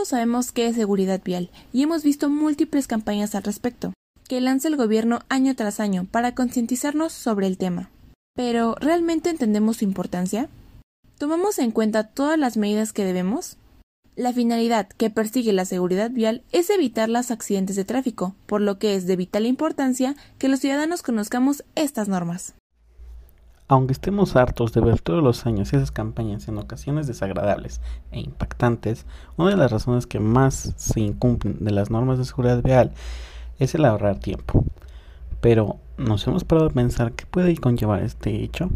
Todos sabemos qué es seguridad vial y hemos visto múltiples campañas al respecto, que lanza el gobierno año tras año para concientizarnos sobre el tema. Pero, ¿realmente entendemos su importancia? ¿Tomamos en cuenta todas las medidas que debemos? La finalidad que persigue la seguridad vial es evitar los accidentes de tráfico, por lo que es de vital importancia que los ciudadanos conozcamos estas normas. Aunque estemos hartos de ver todos los años esas campañas en ocasiones desagradables e impactantes, una de las razones que más se incumplen de las normas de seguridad vial es el ahorrar tiempo. Pero, ¿nos hemos parado a pensar qué puede conllevar este hecho?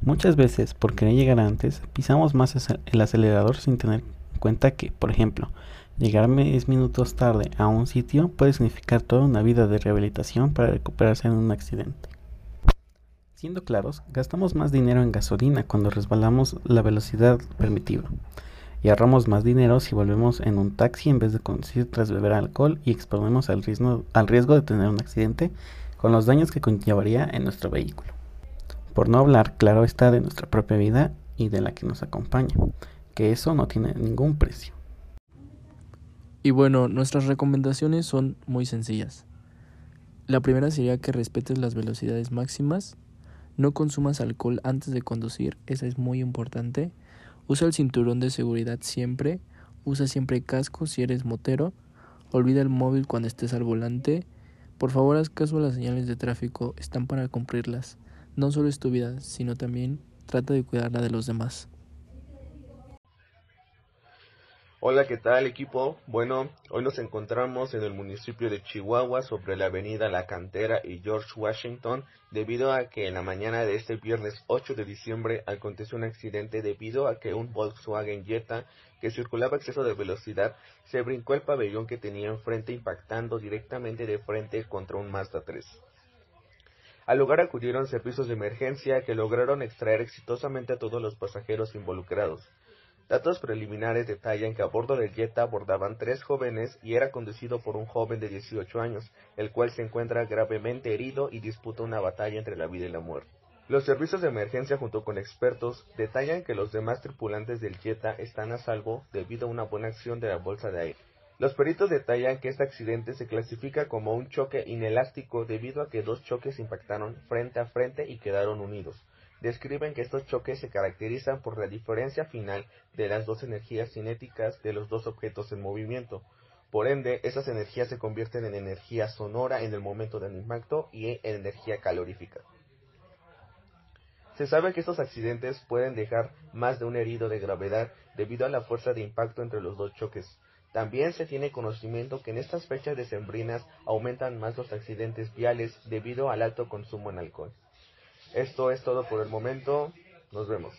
Muchas veces, por querer llegar antes, pisamos más el acelerador sin tener en cuenta que, por ejemplo, llegar 10 minutos tarde a un sitio puede significar toda una vida de rehabilitación para recuperarse en un accidente. Siendo claros, gastamos más dinero en gasolina cuando resbalamos la velocidad permitida y ahorramos más dinero si volvemos en un taxi en vez de conducir tras beber alcohol y exponemos al riesgo, de tener un accidente con los daños que conllevaría en nuestro vehículo. Por no hablar, claro está, de nuestra propia vida y de la que nos acompaña, que eso no tiene ningún precio. Y bueno, nuestras recomendaciones son muy sencillas. La primera sería que respetes las velocidades máximas no consumas alcohol antes de conducir, esa es muy importante. Usa el cinturón de seguridad siempre. Usa siempre casco si eres motero. Olvida el móvil cuando estés al volante. Por favor, haz caso a las señales de tráfico, están para cumplirlas. No solo es tu vida, sino también trata de cuidar la de los demás. Hola, ¿qué tal equipo? Bueno, hoy nos encontramos en el municipio de Chihuahua sobre la avenida La Cantera y George Washington debido a que en la mañana de este viernes 8 de diciembre aconteció un accidente debido a que un Volkswagen Jetta que circulaba a exceso de velocidad se brincó el pabellón que tenía enfrente impactando directamente de frente contra un Mazda 3. Al lugar acudieron servicios de emergencia que lograron extraer exitosamente a todos los pasajeros involucrados. Datos preliminares detallan que a bordo del Jetta abordaban tres jóvenes y era conducido por un joven de 18 años, el cual se encuentra gravemente herido y disputa una batalla entre la vida y la muerte. Los servicios de emergencia junto con expertos detallan que los demás tripulantes del Jetta están a salvo debido a una buena acción de la bolsa de aire. Los peritos detallan que este accidente se clasifica como un choque inelástico debido a que dos choques impactaron frente a frente y quedaron unidos describen que estos choques se caracterizan por la diferencia final de las dos energías cinéticas de los dos objetos en movimiento. Por ende, esas energías se convierten en energía sonora en el momento del impacto y en energía calorífica. Se sabe que estos accidentes pueden dejar más de un herido de gravedad debido a la fuerza de impacto entre los dos choques. También se tiene conocimiento que en estas fechas decembrinas aumentan más los accidentes viales debido al alto consumo en alcohol. Esto es todo por el momento. Nos vemos.